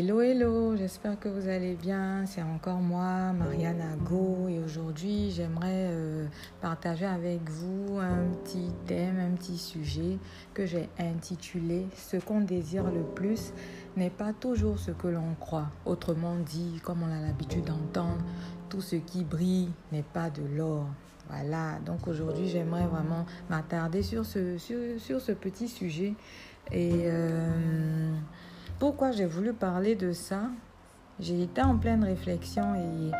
Hello, hello, j'espère que vous allez bien. C'est encore moi, Marianne Ago, et aujourd'hui j'aimerais euh, partager avec vous un petit thème, un petit sujet que j'ai intitulé Ce qu'on désire le plus n'est pas toujours ce que l'on croit. Autrement dit, comme on a l'habitude d'entendre, tout ce qui brille n'est pas de l'or. Voilà, donc aujourd'hui j'aimerais vraiment m'attarder sur ce, sur, ce petit sujet et. Euh, pourquoi j'ai voulu parler de ça J'ai été en pleine réflexion et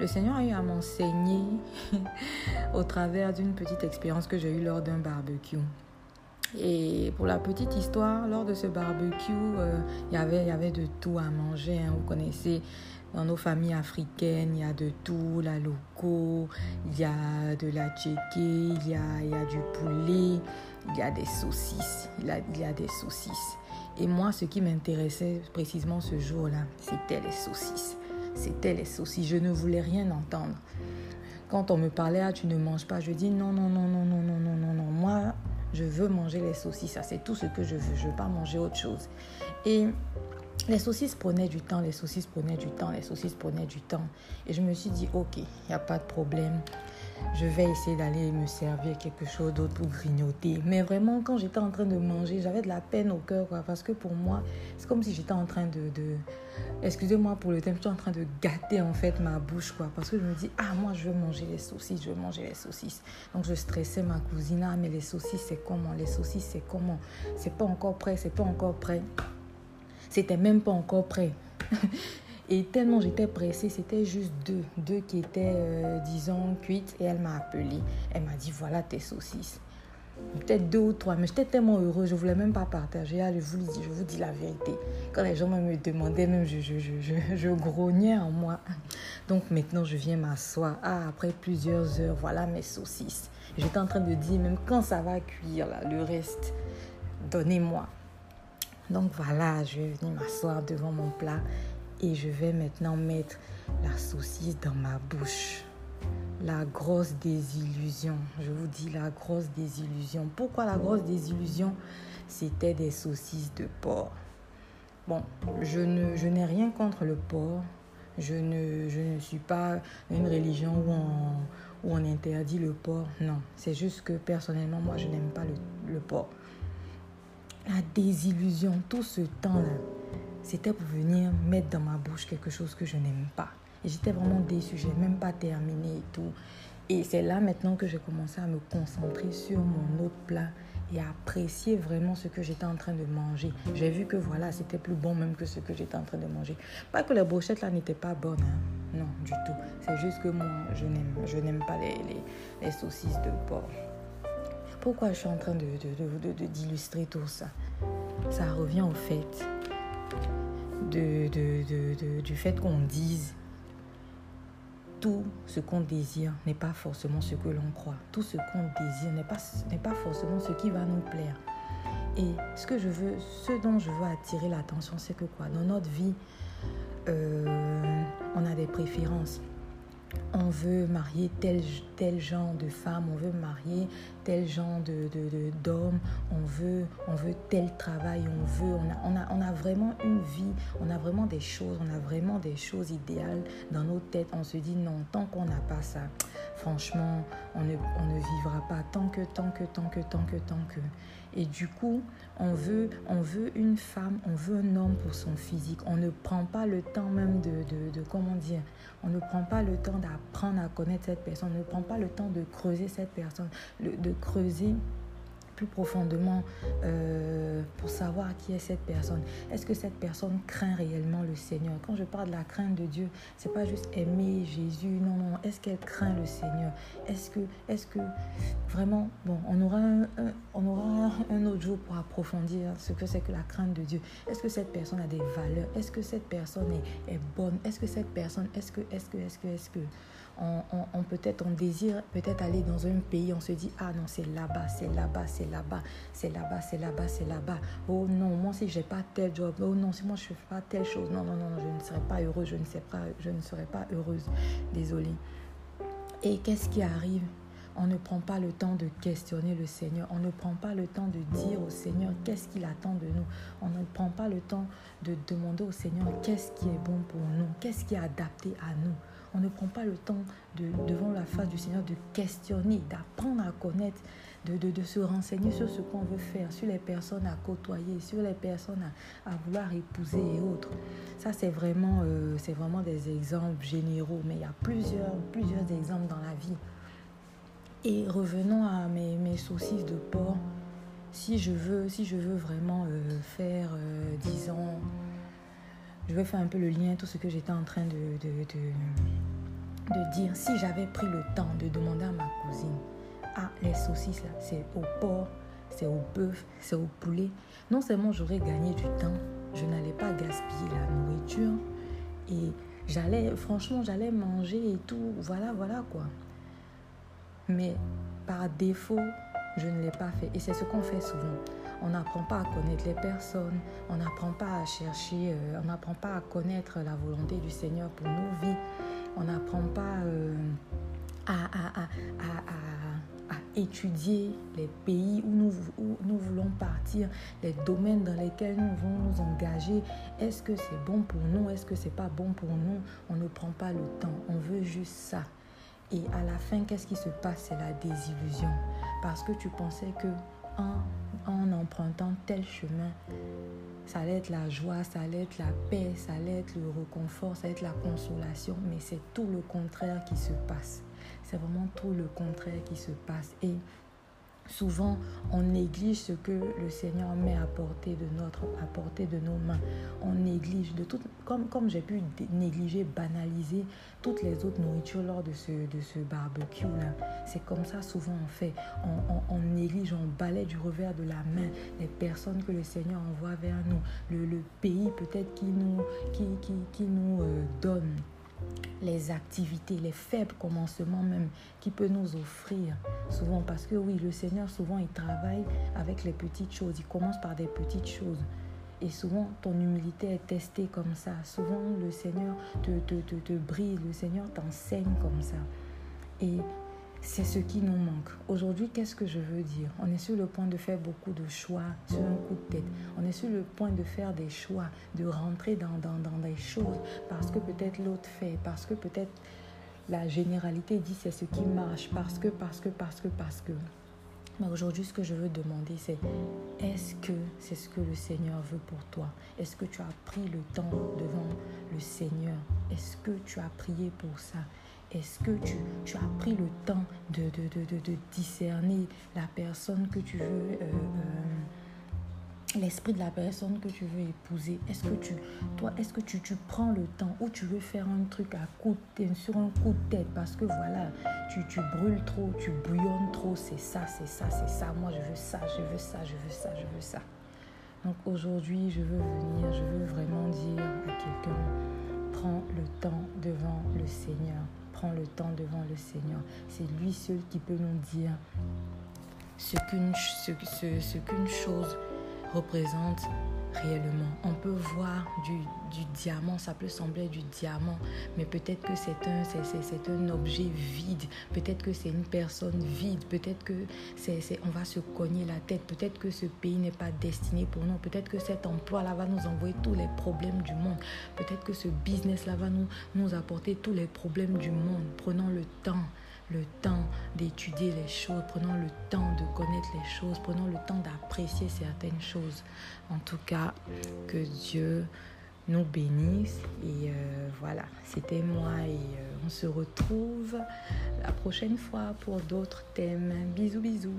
le Seigneur a eu à m'enseigner au travers d'une petite expérience que j'ai eue lors d'un barbecue. Et pour la petite histoire, lors de ce barbecue, euh, y il y avait de tout à manger. Hein. vous connaissez, dans nos familles africaines, il y a de tout, la loco, il y a de la tchéké, il y a, y a du poulet, il y a des saucisses, il y a des saucisses. Et moi, ce qui m'intéressait précisément ce jour-là, c'était les saucisses. C'était les saucisses. Je ne voulais rien entendre. Quand on me parlait, ah, tu ne manges pas, je dis non, non, non, non, non, non, non, non, non. Moi, je veux manger les saucisses. Ça, c'est tout ce que je veux. Je ne veux pas manger autre chose. Et les saucisses prenaient du temps, les saucisses prenaient du temps, les saucisses prenaient du temps. Et je me suis dit, ok, il n'y a pas de problème je vais essayer d'aller me servir quelque chose d'autre pour grignoter. Mais vraiment, quand j'étais en train de manger, j'avais de la peine au cœur, quoi, parce que pour moi, c'est comme si j'étais en train de, excusez-moi pour le thème, j'étais en train de gâter en fait ma bouche, quoi, parce que je me dis, ah, moi, je veux manger les saucisses, je veux manger les saucisses. Donc, je stressais ma cousine, ah, mais les saucisses, c'est comment? Les saucisses, c'est comment? C'est pas encore prêt, c'est pas encore prêt. C'était même pas encore prêt. Et tellement j'étais pressée, c'était juste deux, deux qui étaient, euh, disons, cuites. Et elle m'a appelé. Elle m'a dit, voilà tes saucisses. Peut-être deux ou trois, mais j'étais tellement heureuse, je ne voulais même pas partager. Ah, je vous, dis, je vous dis la vérité. Quand les gens me demandaient, même je, grognais en moi. Donc maintenant, je viens m'asseoir. Ah, après plusieurs heures, voilà mes saucisses. J'étais en train de dire, même quand ça va cuire, là, le reste, donnez-moi. Donc voilà, je vais venir m'asseoir devant mon plat et je vais maintenant mettre la saucisse dans ma bouche. La grosse désillusion. Je vous dis la grosse désillusion. Pourquoi la grosse désillusion? C'était des saucisses de porc. Bon, je, ne, n'ai rien contre le porc. Je ne, suis pas une religion où on, interdit le porc. Non, c'est juste que personnellement, moi, je n'aime pas le, le porc. La désillusion, tout ce temps-là, c'était pour venir mettre dans ma bouche quelque chose que je n'aime pas. Et j'étais vraiment déçue, je n'ai même pas terminé et tout. Et c'est là maintenant que j'ai commencé à me concentrer sur mon autre plat et à apprécier vraiment ce que j'étais en train de manger. J'ai vu que voilà, c'était plus bon même que ce que j'étais en train de manger. Pas que les brochettes là n'étaient pas bonnes, hein. non, du tout. C'est juste que moi, je n'aime, pas les, les, saucisses de porc. Pourquoi je suis en train de, d'illustrer tout ça? Ça revient au fait du fait qu'on dise tout ce qu'on désire n'est pas forcément ce que l'on croit. Tout ce qu'on désire n'est pas, n'est pas forcément ce qui va nous plaire. Et ce que je veux, ce dont je veux attirer l'attention, c'est que quoi? Dans notre vie, euh, on a des préférences on veut marier tel, tel genre de femme, on veut marier tel genre de, d'homme, on, veut, on veut tel travail, on veut, on a, vraiment une vie, on a vraiment des choses, on a vraiment des choses idéales dans nos têtes. On se dit non, tant qu'on n'a pas ça, franchement, on ne, on ne vivra pas tant que, tant que, tant que, tant que, tant que. Et du coup, on veut, une femme, on veut un homme pour son physique. On ne prend pas le temps même de, de, de comment dire, on ne prend pas le temps d'apprendre à connaître cette personne, on ne prend pas le temps de creuser cette personne, de creuser plus profondément euh, pour savoir qui est cette personne. Est-ce que cette personne craint réellement le Seigneur? Quand je parle de la crainte de Dieu, c'est pas juste aimer Jésus, non, non. Est-ce qu'elle craint le Seigneur? Est-ce que, est que vraiment, bon, on aura un, on aura un autre jour pour approfondir ce que c'est que la crainte de Dieu. Est-ce que cette personne a des valeurs? Est-ce que cette personne est, est bonne? Est-ce que cette personne, est-ce que, est-ce que, est-ce que, est-ce que on, peut-être on désire peut-être aller dans un pays, on se dit ah non c'est là-bas, c'est là-bas, c'est là-bas, c'est là-bas, c'est là-bas, c'est là-bas. Oh non, moi si j'ai pas tel job, oh non si moi je fais pas telle chose, non non non, je ne serai pas heureuse, je ne sais pas, je ne serai pas heureuse, désolée. Et qu'est-ce qui arrive? On ne prend pas le temps de questionner le Seigneur. On ne prend pas le temps de dire au Seigneur qu'est-ce qu'il attend de nous. On ne prend pas le temps de demander au Seigneur qu'est-ce qui est bon pour nous, qu'est-ce qui est adapté à nous. On ne prend pas le temps de, devant la face du Seigneur de questionner, d'apprendre à connaître, de, se renseigner sur ce qu'on veut faire, sur les personnes à côtoyer, sur les personnes à, vouloir épouser et autres. Ça, c'est vraiment, euh, c'est vraiment des exemples généraux, mais il y a plusieurs, plusieurs exemples dans la vie. Et revenons à mes, mes saucisses de porc. Si je veux, vraiment euh, faire, euh, disons, je vais faire un peu le lien, tout ce que j'étais en train de, dire. Si j'avais pris le temps de demander à ma cousine, ah, les saucisses là, c'est au porc, c'est au bœuf, c'est au poulet. Non seulement j'aurais gagné du temps, je n'allais pas gaspiller la nourriture et j'allais, franchement, j'allais manger et tout. Voilà, voilà quoi. Mais par défaut, je ne l'ai pas fait. Et c'est ce qu'on fait souvent. On n'apprend pas à connaître les personnes, on n'apprend pas à chercher, euh, on n'apprend pas à connaître la volonté du Seigneur pour nos vies. On n'apprend pas euh, à, à, étudier les pays où nous, où nous voulons partir, les domaines dans lesquels nous voulons nous engager. Est-ce que c'est bon pour nous? Est-ce que c'est pas bon pour nous? On ne prend pas le temps. On veut juste ça. Et à la fin, qu'est-ce qui se passe? C'est la désillusion. Parce que tu pensais que en, empruntant tel chemin, ça allait être la joie, ça allait être la paix, ça allait être le réconfort, ça allait être la consolation. Mais c'est tout le contraire qui se passe. C'est vraiment tout le contraire qui se passe. Et Souvent, on néglige ce que le Seigneur met à portée de notre, à de nos mains. On néglige de tout, comme, j'ai pu négliger, banaliser toutes les autres nourritures lors de ce, barbecue là. C'est comme ça souvent on fait. On, néglige, on balaie du revers de la main les personnes que le Seigneur envoie vers nous, le, le pays peut-être qui nous, qui, qui, qui nous euh, donne les activités, les faibles commencements même qu'il peut nous offrir. Souvent parce que oui, le Seigneur, souvent, il travaille avec les petites choses. Il commence par des petites choses. Et souvent, ton humilité est testée comme ça. Souvent, le Seigneur te, te, te, te brise, le Seigneur t'enseigne comme ça. Et c'est ce qui nous manque. Aujourd'hui, qu'est-ce que je veux dire? On est sur le point de faire beaucoup de choix sur un coup de tête. On est sur le point de faire des choix, de rentrer dans, des choses parce que peut-être l'autre fait, parce que peut-être la généralité dit c'est ce qui marche, parce que, parce que, parce que, parce que. Mais aujourd'hui, ce que je veux demander, c'est est-ce que c'est ce que le Seigneur veut pour toi? Est-ce que tu as pris le temps devant le Seigneur? Est-ce que tu as prié pour ça? Est-ce que tu, as pris le temps de, discerner la personne que tu veux, euh, euh, l'esprit de la personne que tu veux épouser? Est-ce que tu, toi, est-ce que tu, prends le temps ou tu veux faire un truc à coup sur un coup de tête? Parce que voilà, tu, tu brûles trop, tu bouillonnes trop, c'est ça, c'est ça, c'est ça, moi je veux ça, je veux ça, je veux ça, je veux ça. Donc aujourd'hui, je veux venir, je veux vraiment dire à quelqu'un, prends le temps devant le Seigneur prends le temps devant le Seigneur. C'est lui seul qui peut nous dire ce qu'une ce, ce, qu'une chose représente réellement. On peut voir du, diamant, ça peut sembler du diamant, mais peut-être que c'est un, c'est, un objet vide, peut-être que c'est une personne vide, peut-être que c'est, on va se cogner la tête, peut-être que ce pays n'est pas destiné pour nous, peut-être que cet emploi-là va nous envoyer tous les problèmes du monde, peut-être que ce business-là va nous, nous apporter tous les problèmes du monde. Prenons le temps le temps d'étudier les choses, prenons le temps de connaître les choses, prenons le temps d'apprécier certaines choses. En tout cas, que Dieu nous bénisse. Et euh, voilà, c'était moi et euh, on se retrouve la prochaine fois pour d'autres thèmes. Bisous, bisous.